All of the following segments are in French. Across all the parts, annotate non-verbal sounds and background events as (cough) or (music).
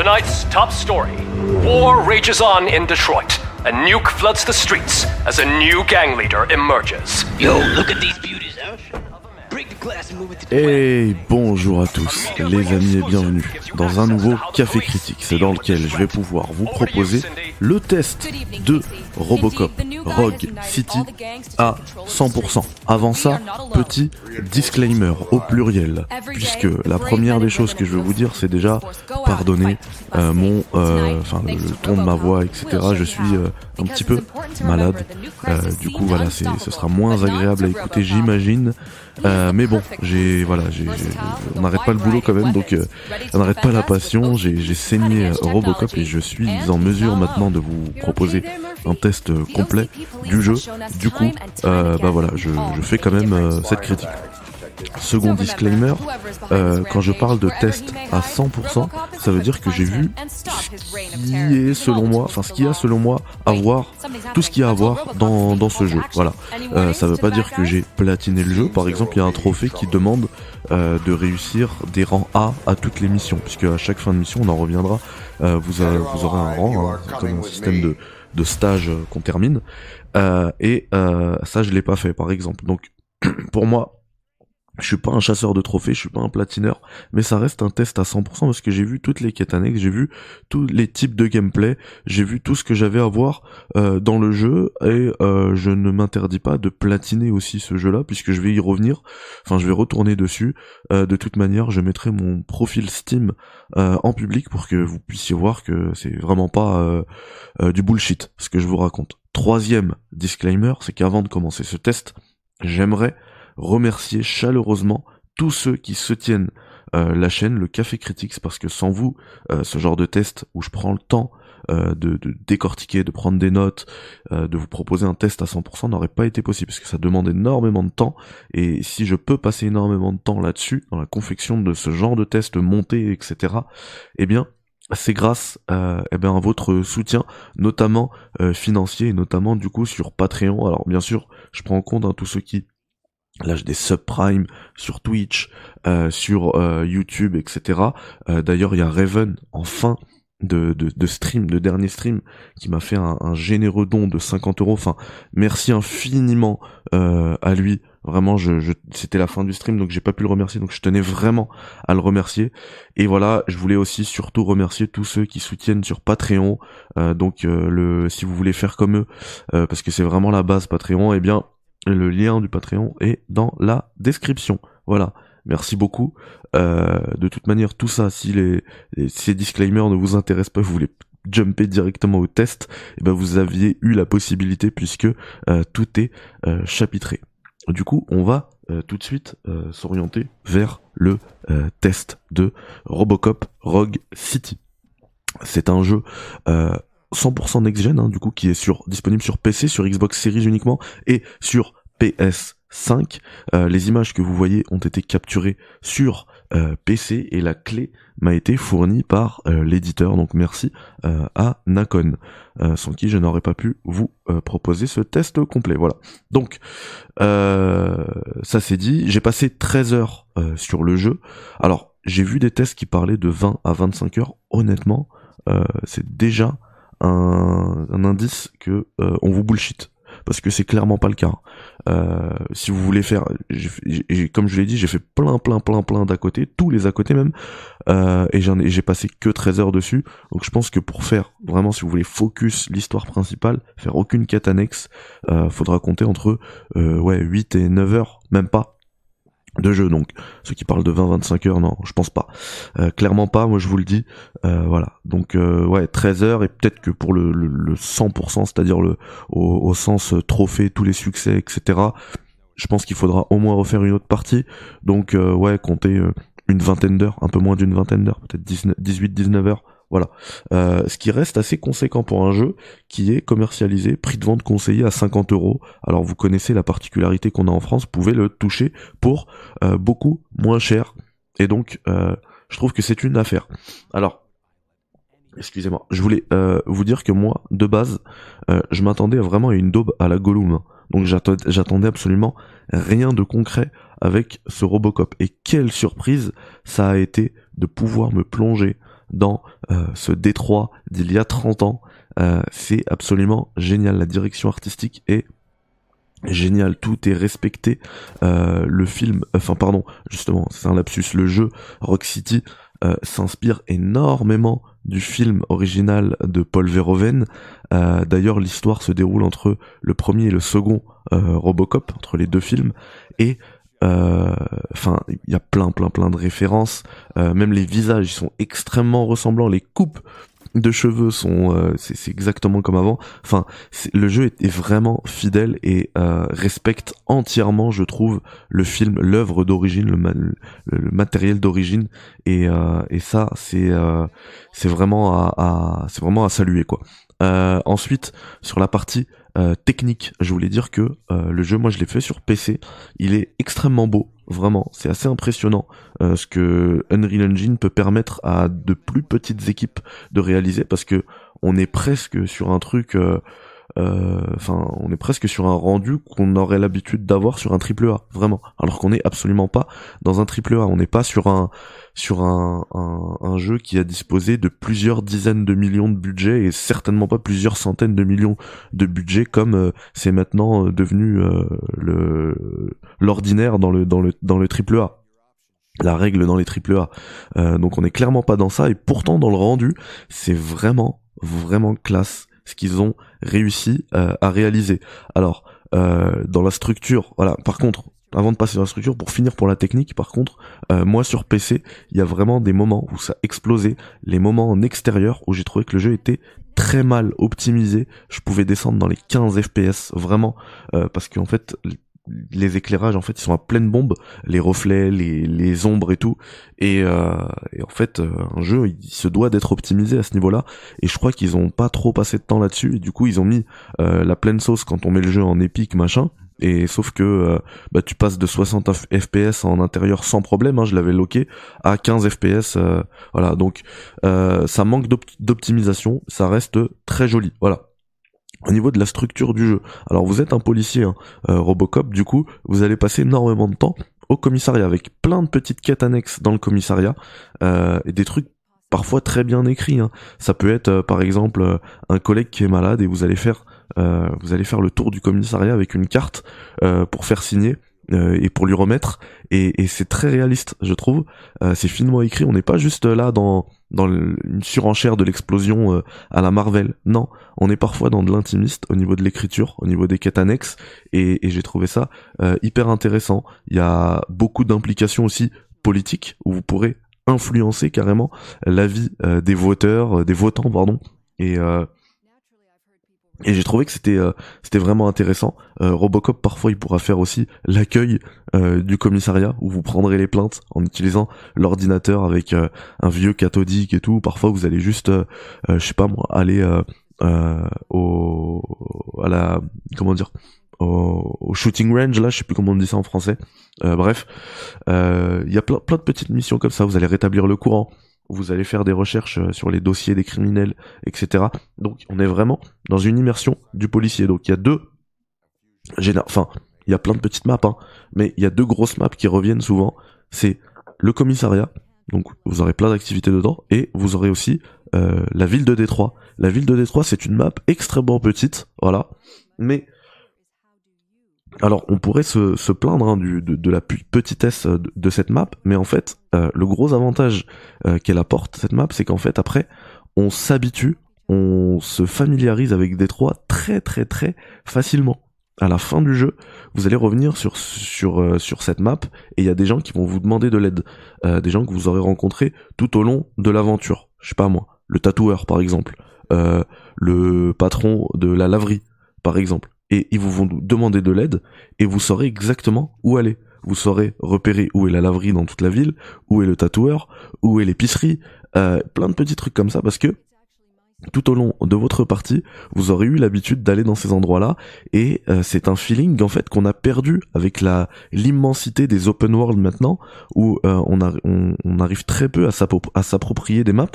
Tonight's top story War rages on in Detroit. A nuke floods the streets as a new gang leader emerges. Yo, look at these beauties, Et bonjour à tous, les amis et bienvenue dans un nouveau Café Critique, c'est dans lequel je vais pouvoir vous proposer le test de Robocop Rogue City à 100%. Avant ça, petit disclaimer au pluriel, puisque la première des choses que je veux vous dire, c'est déjà pardonner euh, mon, euh, enfin le, ton de ma voix, etc. Je suis euh, un petit peu malade, du coup voilà, ce sera moins agréable à écouter, j'imagine. Mais bon, j'ai voilà, j'ai, on n'arrête pas le boulot quand même, donc euh, on n'arrête pas la passion. J'ai, saigné euh, Robocop et je suis en mesure maintenant de vous proposer un test euh, complet du jeu. Du coup, euh, bah voilà, je, je fais quand même euh, cette critique. Second disclaimer, euh, quand je parle de test à 100%, ça veut dire que j'ai vu ce qui est selon moi, enfin ce qu'il y a selon moi à voir, tout ce qu'il y a à voir dans, dans ce jeu. Voilà. Euh, ça veut pas dire que j'ai platiné le jeu. Par exemple, il y a un trophée qui demande euh, de réussir des rangs A à toutes les missions, puisque à chaque fin de mission, on en reviendra. euh, vous, a- vous aurez un rang, hein, c'est comme un système de, de stage euh, qu'on termine. Euh, et euh, ça, je l'ai pas fait, par exemple. Donc, (clears throat) pour moi, je suis pas un chasseur de trophées, je suis pas un platineur, mais ça reste un test à 100% parce que j'ai vu toutes les quêtes annexes, j'ai vu tous les types de gameplay, j'ai vu tout ce que j'avais à voir euh, dans le jeu et euh, je ne m'interdis pas de platiner aussi ce jeu-là puisque je vais y revenir, enfin je vais retourner dessus. Euh, de toute manière, je mettrai mon profil Steam en public pour que vous puissiez voir que c'est vraiment pas du bullshit ce que je vous raconte. Troisième disclaimer, c'est qu'avant de commencer ce test, j'aimerais remercier chaleureusement tous ceux qui soutiennent euh, la chaîne, le Café Critics, parce que sans vous, euh, ce genre de test où je prends le temps euh, de, de décortiquer, de prendre des notes, euh, de vous proposer un test à 100% n'aurait pas été possible, parce que ça demande énormément de temps, et si je peux passer énormément de temps là-dessus, dans la confection de ce genre de test monté, etc., eh bien, c'est grâce euh, eh bien, à votre soutien, notamment euh, financier, et notamment du coup sur Patreon. Alors bien sûr, je prends en compte hein, tous ceux qui lâchent des subprimes sur Twitch, euh, sur euh, YouTube, etc. Euh, D'ailleurs, il y a Raven en fin de, de, de stream, de dernier stream, qui m'a fait un, un généreux don de 50 euros. Enfin, merci infiniment euh, à lui. Vraiment, je, je, c'était la fin du stream, donc j'ai pas pu le remercier. Donc je tenais vraiment à le remercier. Et voilà, je voulais aussi surtout remercier tous ceux qui soutiennent sur Patreon. Euh, donc euh, le, si vous voulez faire comme eux, parce que c'est vraiment la base Patreon, eh bien le lien du Patreon est dans la description. Voilà. Merci beaucoup. Euh, de toute manière, tout ça, si les, les- ces disclaimers ne vous intéressent pas, vous voulez jumper directement au test, eh ben vous aviez eu la possibilité puisque euh, tout est euh, chapitré. Du coup, on va tout de suite s'orienter vers le test de Robocop Rogue City. C'est un jeu 100% next-gen, hein, du coup, qui est disponible sur PC, sur Xbox Series uniquement, et sur PS5. Euh, les images que vous voyez ont été capturées sur euh, PC, et la clé m'a été fournie par euh, l'éditeur, donc merci à Nacon, euh, sans qui je n'aurais pas pu vous proposer ce test complet. Voilà. Donc, ça c'est dit, j'ai passé 13 heures sur le jeu. Alors, j'ai vu des tests qui parlaient de 20 à 25 heures. Honnêtement, c'est déjà un, indice que euh, on vous bullshit parce que c'est clairement pas le cas. Euh, si vous voulez faire, comme je l'ai dit, j'ai fait plein, plein, plein, plein d'à côté, tous les à côté même, euh, et j'en ai, j'ai passé que 13 heures dessus. Donc je pense que pour faire vraiment, si vous voulez focus l'histoire principale, faire aucune quête annexe, euh, faudra compter entre ouais 8 et 9 heures, même pas de jeu donc ceux qui parlent de 20-25 heures non je pense pas. Euh, clairement pas moi je vous le dis. Euh, voilà. Donc euh, ouais 13 heures et peut-être que pour le, le, le 100% c'est-à-dire le au, au sens euh, trophée tous les succès etc je pense qu'il faudra au moins refaire une autre partie. Donc ouais compter euh, une vingtaine d'heures un peu moins d'une vingtaine d'heures peut-être 18-19 heures voilà. Euh, ce qui reste assez conséquent pour un jeu qui est commercialisé prix de vente conseillé à 50 euros. Alors vous connaissez la particularité qu'on a en France vous pouvez le toucher pour euh, beaucoup moins cher. Et donc euh, je trouve que c'est une affaire. Alors excusez-moi je voulais vous dire que moi de base je m'attendais vraiment à une daube à la Gollum. Donc j'attend- j'attendais absolument rien de concret avec ce Robocop. Et quelle surprise ça a été de pouvoir me plonger dans ce Détroit d'il y a 30 ans. c'est absolument génial. La direction artistique est génial, tout est respecté. le film, enfin pardon, justement, c'est un lapsus. Le jeu Rock City s'inspire énormément du film original de Paul Verhoeven. Euh, d'ailleurs, l'histoire se déroule entre le premier et le second euh, Robocop, entre les deux films, et euh, enfin, il y a plein, plein, plein de références. même les visages, sont extrêmement ressemblants. Les coupes de cheveux sont euh, c'est exactement comme avant enfin le jeu est, vraiment fidèle et euh, respecte entièrement je trouve le film l'œuvre d'origine le, matériel d'origine et, euh, ça c'est vraiment à saluer quoi ensuite sur la partie euh, technique, je voulais dire que euh, le jeu, moi je l'ai fait sur PC, il est extrêmement beau, vraiment, c'est assez impressionnant euh, ce que Unreal Engine peut permettre à de plus petites équipes de réaliser, parce que on est presque sur un truc, enfin, on est presque sur un rendu qu'on aurait l'habitude d'avoir sur un triple A, vraiment, alors qu'on n'est absolument pas dans un triple A, on n'est pas sur un sur un, un, jeu qui a disposé de plusieurs dizaines de millions de budget et certainement pas plusieurs centaines de millions de budget comme euh, c'est maintenant euh, devenu euh, l'ordinaire dans le dans le dans le triple A. La règle dans les triple A. donc on est clairement pas dans ça et pourtant dans le rendu, c'est vraiment vraiment classe qu'ils ont réussi à réaliser. Alors dans la structure, voilà. Par contre, avant de passer dans la structure, pour finir pour la technique, par contre, euh, moi sur PC, il y a vraiment des moments où ça explosait, les moments en extérieur où j'ai trouvé que le jeu était très mal optimisé. Je pouvais descendre dans les 15 FPS, vraiment, euh, parce qu'en fait, les éclairages en fait ils sont à pleine bombe les reflets les, les ombres et tout et, euh, et en fait un jeu il se doit d'être optimisé à ce niveau là et je crois qu'ils ont pas trop passé de temps là dessus et du coup ils ont mis la pleine sauce quand on met le jeu en épique machin et sauf que euh, bah, tu passes de 60 fps en intérieur sans problème, hein, je l'avais loqué, à 15 fps. Euh, voilà, donc euh, ça manque d'optimisation, ça reste très joli. Voilà. Au niveau de la structure du jeu, alors vous êtes un policier, hein, Robocop, du coup, vous allez passer énormément de temps au commissariat avec plein de petites quêtes annexes dans le commissariat et des trucs parfois très bien écrits. Hein. Ça peut être par exemple un collègue qui est malade et vous allez faire euh, vous allez faire le tour du commissariat avec une carte euh, pour faire signer euh, et pour lui remettre. Et, et c'est très réaliste je trouve. C'est finement écrit on n'est pas juste là dans dans une surenchère de l'explosion à la Marvel. Non on est parfois dans de l'intimiste au niveau de l'écriture au niveau des quêtes annexes. Et, et j'ai trouvé ça hyper intéressant. Il y a beaucoup d'implications aussi politiques où vous pourrez influencer carrément la vie des voteurs des votants pardon. Et et j'ai trouvé que c'était euh, c'était vraiment intéressant. Euh, Robocop parfois il pourra faire aussi l'accueil euh, du commissariat où vous prendrez les plaintes en utilisant l'ordinateur avec un vieux cathodique et tout. Parfois vous allez juste je sais pas moi aller au à la comment dire au, shooting range là, je sais plus comment on dit ça en français. bref, il y a plein, plein de petites missions comme ça. Vous allez rétablir le courant, vous allez faire des recherches euh, sur les dossiers des criminels, etc. Donc on est vraiment dans une immersion du policier. Donc il y a deux, enfin il y a plein de petites maps, hein, mais il y a deux grosses maps qui reviennent souvent. C'est le commissariat, donc vous aurez plein d'activités dedans, et vous aurez aussi euh, la ville de Détroit. La ville de Détroit, c'est une map extrêmement petite, voilà, mais alors, on pourrait se, se plaindre hein, du, de, la petitesse euh, de, cette map, mais en fait, euh, le gros avantage euh, qu'elle apporte, cette map, c'est qu'en fait, après, on s'habitue, on se familiarise avec Détroit très très très facilement. À la fin du jeu, vous allez revenir sur sur sur cette map et il y a des gens qui vont vous demander de l'aide, des gens que vous aurez rencontrés tout au long de l'aventure. Je sais pas moi, le tatoueur par exemple, le patron de la laverie par exemple et ils vous vont demander de l'aide et vous saurez exactement où aller. Vous saurez repérer où est la laverie dans toute la ville, où est le tatoueur, où est l'épicerie, euh, plein de petits trucs comme ça parce que tout au long de votre partie, vous aurez eu l'habitude d'aller dans ces endroits-là et euh, c'est un feeling en fait qu'on a perdu avec la l'immensité des open world maintenant où euh, on, arrive très peu à s'approprier des maps.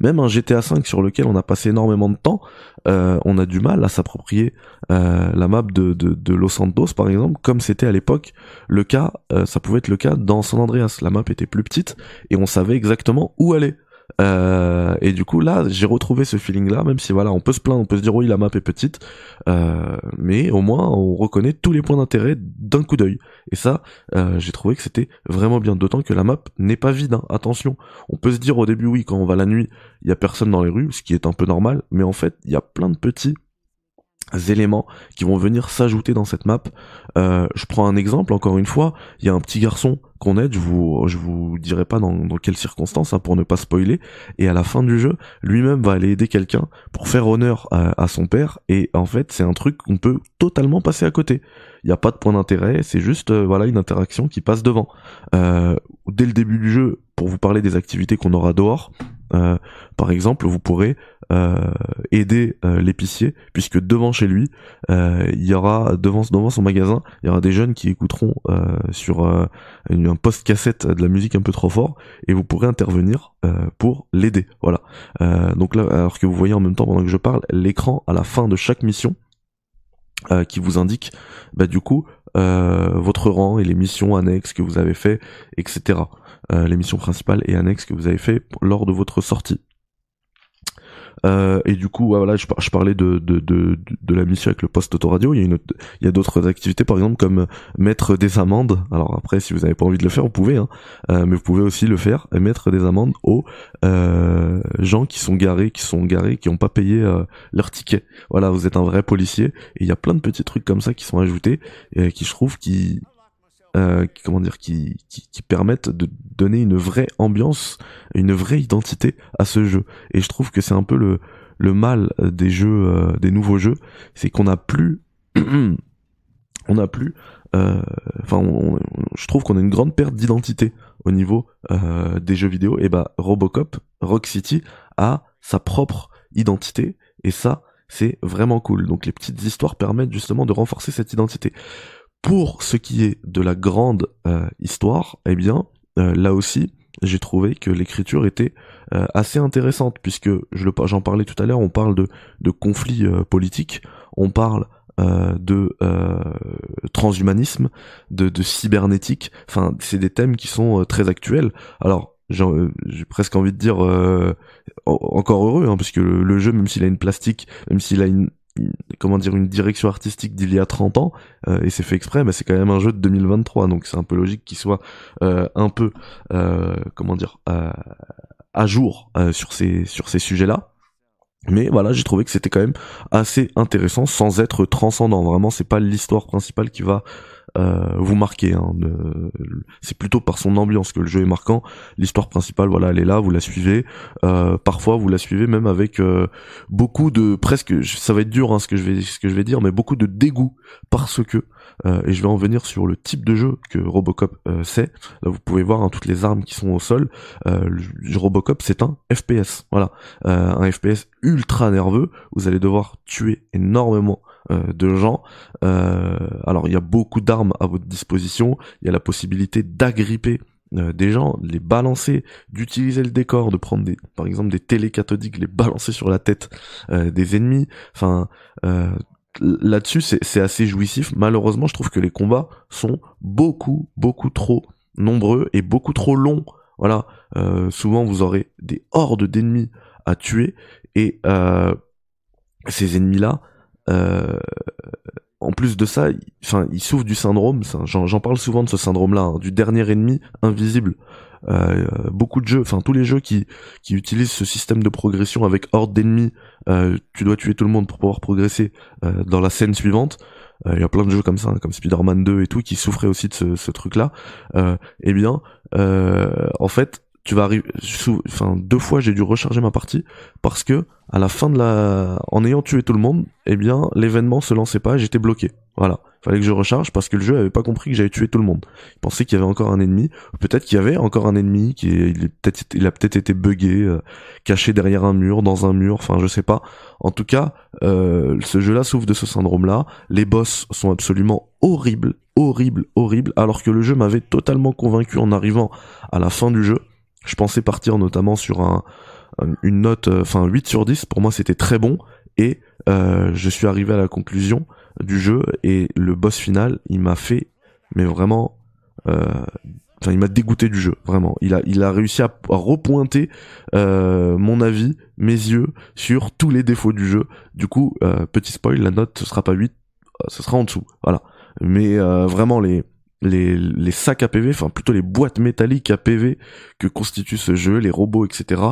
Même un GTA 5 sur lequel on a passé énormément de temps, euh, on a du mal à s'approprier la map de, de, de, Los Santos par exemple, comme c'était à l'époque le cas, ça pouvait être le cas dans San Andreas. La map était plus petite et on savait exactement où aller. Euh, et du coup là j'ai retrouvé ce feeling là même si voilà on peut se plaindre on peut se dire oui la map est petite. Euh, mais au moins on reconnaît tous les points d'intérêt d'un coup d'œil. Et ça euh, j'ai trouvé que c'était vraiment bien. D'autant que la map n'est pas vide hein. attention. On peut se dire au début oui quand on va la nuit il y a personne dans les rues ce qui est un peu normal. Mais en fait il y a plein de petits éléments qui vont venir s'ajouter dans cette map. Euh, je prends un exemple, encore une fois, il y a un petit garçon qu'on aide, je vous je vous dirai pas dans, dans quelles circonstances hein, pour ne pas spoiler, et à la fin du jeu, lui-même va aller aider quelqu'un pour faire honneur à, son père, et en fait c'est un truc qu'on peut totalement passer à côté. Il n'y a pas de point d'intérêt, c'est juste euh, voilà une interaction qui passe devant. Euh, dès le début du jeu, pour vous parler des activités qu'on aura dehors, euh, par exemple, vous pourrez aider l'épicier, puisque devant chez lui, il y aura devant son magasin, il y aura des jeunes qui écouteront sur un post cassette de la musique un peu trop fort, et vous pourrez intervenir pour l'aider. Voilà. donc là, alors que vous voyez en même temps pendant que je parle, l'écran à la fin de chaque mission qui vous indique, bah du coup, votre rang et les missions annexes que vous avez fait, etc. Euh, l'émission principale et annexe que vous avez fait lors de votre sortie. Euh, et du coup, voilà, je, parlais de, de, de, de, la mission avec le poste autoradio. Il y a une, il y a d'autres activités, par exemple, comme mettre des amendes. Alors après, si vous n'avez pas envie de le faire, vous pouvez, hein, euh, mais vous pouvez aussi le faire et mettre des amendes aux gens qui sont garés, qui sont garés, qui n'ont pas payé leur ticket. Voilà, vous êtes un vrai policier. Et il y a plein de petits trucs comme ça qui sont ajoutés et qui, je trouve, qui euh, qui, comment dire, qui, qui, qui, permettent de donner une vraie ambiance, une vraie identité à ce jeu. Et je trouve que c'est un peu le, le mal des jeux, euh, des nouveaux jeux, c'est qu'on n'a plus, (clears throat) on n'a plus, euh, enfin, je trouve qu'on a une grande perte d'identité au niveau euh, des jeux vidéo. Et bah, Robocop, Rock City a sa propre identité, et ça, c'est vraiment cool. Donc les petites histoires permettent justement de renforcer cette identité. Pour ce qui est de la grande euh, histoire, eh bien, euh, là aussi, j'ai trouvé que l'écriture était euh, assez intéressante, puisque je le, j'en parlais tout à l'heure, on parle de, de conflits politiques, on parle de transhumanisme, de, de cybernétique, enfin, c'est des thèmes qui sont très actuels. Alors, j'ai presque envie de dire encore heureux hein, puisque le, le, jeu même s'il a une plastique même s'il a une, comment dire une direction artistique d'il y a 30 ans euh, et c'est fait exprès mais c'est quand même un jeu de 2023 donc c'est un peu logique qu'il soit euh, un peu euh, comment dire à jour sur ces sur ces sujets là mais voilà, j'ai trouvé que c'était quand même assez intéressant sans être transcendant. Vraiment, c'est pas l'histoire principale qui va euh, vous marquer. Hein, c'est plutôt par son ambiance que le jeu est marquant. L'histoire principale, voilà, elle est là, vous la suivez. Euh, parfois, vous la suivez même avec euh, beaucoup de presque, ça va être dur hein, ce que je vais ce que je vais dire, mais beaucoup de dégoût parce que et je vais en venir sur le type de jeu que Robocop c'est. Vous pouvez voir hein, toutes les armes qui sont au sol. Robocop, c'est un FPS. Voilà, un FPS ultra nerveux. Vous allez devoir tuer énormément euh, de gens. Euh, alors il y a beaucoup d'armes à votre disposition, il y a la possibilité d'agripper euh, des gens, les balancer, d'utiliser le décor, de prendre des, par exemple des télé cathodiques, les (laughs) balancer sur la tête des ennemis. Enfin, là-dessus c'est assez jouissif. Malheureusement, je trouve que les combats sont beaucoup, beaucoup trop nombreux et beaucoup trop longs. Voilà, souvent vous aurez des hordes d'ennemis à tuer et ces ennemis-là, euh, en plus de ça, enfin, il, souffre du syndrome. J'en parle souvent de ce syndrome-là, hein, du dernier ennemi invisible. Euh, beaucoup de jeux, enfin tous les jeux qui qui utilisent ce système de progression avec horde d'ennemis, euh, tu dois tuer tout le monde pour pouvoir progresser euh, dans la scène suivante. Il y a plein de jeux comme ça, hein, comme Spider-Man 2 et tout, qui souffraient aussi de ce, ce truc-là. eh bien, en fait, tu vas arriver, enfin deux fois j'ai dû recharger ma partie parce que à la fin de la, en ayant tué tout le monde, eh bien l'événement se lançait pas, j'étais bloqué. Voilà, fallait que je recharge parce que le jeu avait pas compris que j'avais tué tout le monde. Il pensait qu'il y avait encore un ennemi, peut-être qu'il y avait encore un ennemi qui il est peut-être il a peut-être été buggé, euh, caché derrière un mur, dans un mur, enfin je sais pas. En tout cas, euh, ce jeu-là souffre de ce syndrome-là. Les boss sont absolument horribles, horribles, horribles, alors que le jeu m'avait totalement convaincu en arrivant à la fin du jeu. Je pensais partir notamment sur un, une note, euh, enfin 8 sur 10, pour moi c'était très bon, et euh, je suis arrivé à la conclusion du jeu, et le boss final, il m'a fait, mais vraiment, euh, enfin il m'a dégoûté du jeu vraiment. Il a il a réussi à, repointer mon avis mes yeux sur tous les défauts du jeu. Du coup petit spoil la note ce sera pas 8 euh, ce sera en dessous. Voilà. Mais vraiment les les, les sacs à PV, enfin plutôt les boîtes métalliques à PV que constitue ce jeu, les robots, etc.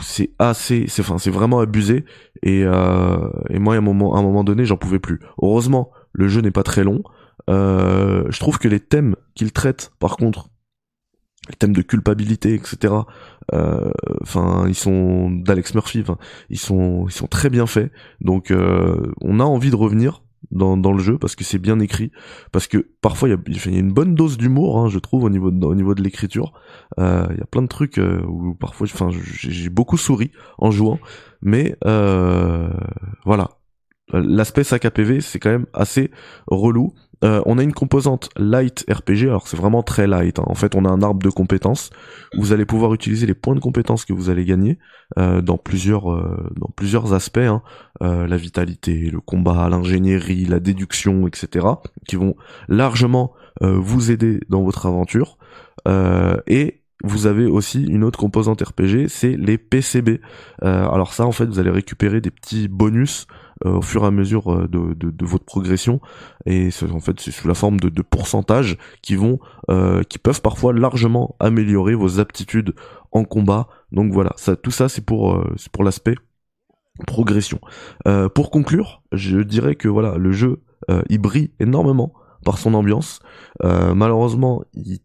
C'est assez, c'est enfin c'est vraiment abusé et euh, et moi à un moment à un moment donné j'en pouvais plus. Heureusement le jeu n'est pas très long. Euh, je trouve que les thèmes qu'il traite par contre les thèmes de culpabilité, etc. Euh, enfin, ils sont d'Alex Murphy. ils sont, ils sont très bien faits. Donc, euh, on a envie de revenir dans, dans le jeu parce que c'est bien écrit parce que parfois il y a, y a, une bonne dose d'humour hein, je trouve au niveau de, au niveau de l'écriture. Euh, il y a plein de trucs euh, où parfois enfin j'ai beaucoup souri en jouant mais euh, voilà. L'aspect sac à PV c'est quand même assez relou euh, on a une composante light RPG, alors c'est vraiment très light. Hein. En fait, on a un arbre de compétences. Vous allez pouvoir utiliser les points de compétences que vous allez gagner euh, dans plusieurs euh, dans plusieurs aspects, hein. la vitalité, le combat, l'ingénierie, la déduction, etc. qui vont largement vous aider dans votre aventure. et vous avez aussi une autre composante RPG, c'est les PCB. alors ça, en fait, vous allez récupérer des petits bonus euh, au fur et à mesure euh, de, de, de votre progression. Et en fait c'est sous la forme de, de pourcentages qui vont euh, qui peuvent parfois largement améliorer vos aptitudes en combat. Donc voilà ça tout ça c'est pour c'est pour l'aspect progression. Pour conclure je dirais que voilà le jeu il brille énormément par son ambiance. Malheureusement il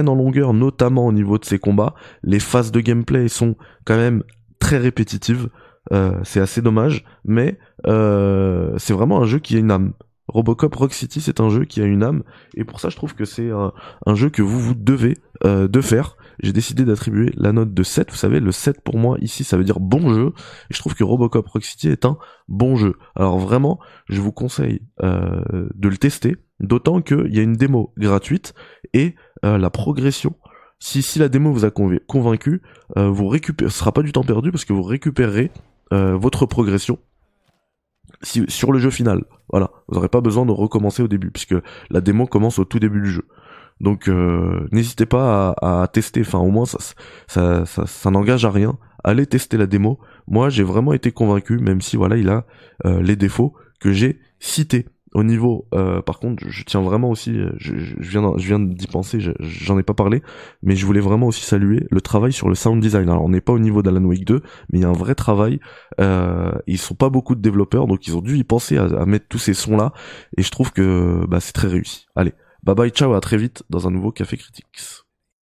en longueur notamment au niveau de ses combats les phases de gameplay sont quand même très répétitives euh, c'est assez dommage, mais euh, c'est vraiment un jeu qui a une âme. Robocop Rock City, c'est un jeu qui a une âme, et pour ça, je trouve que c'est un, jeu que vous vous devez euh, de faire. J'ai décidé d'attribuer la note de 7. Vous savez, le 7 pour moi ici, ça veut dire bon jeu, et je trouve que Robocop Rock City est un bon jeu. Alors vraiment, je vous conseille de le tester, d'autant qu'il y a une démo gratuite et la progression si, la démo vous a convaincu, vous récupérez, ce sera pas du temps perdu parce que vous récupérerez euh, votre progression si, sur le jeu final. Voilà, vous n'aurez pas besoin de recommencer au début, puisque la démo commence au tout début du jeu. Donc euh, n'hésitez pas à, tester, enfin au moins ça, ça, ça, n'engage à rien. Allez tester la démo. Moi j'ai vraiment été convaincu, même si voilà il a euh, les défauts que j'ai cités. Au niveau, euh, par contre, je tiens vraiment aussi, euh, je, viens, je viens d'y penser, j'en ai pas parlé, mais je voulais vraiment aussi saluer le travail sur le sound design. Alors, on n'est pas au niveau d'Alan Wake 2, mais il y a un vrai travail. Euh, ils sont pas beaucoup de développeurs, donc ils ont dû y penser à, à mettre tous ces sons là, et je trouve que bah, c'est très réussi. Allez, bye bye, ciao, à très vite dans un nouveau Café Critics.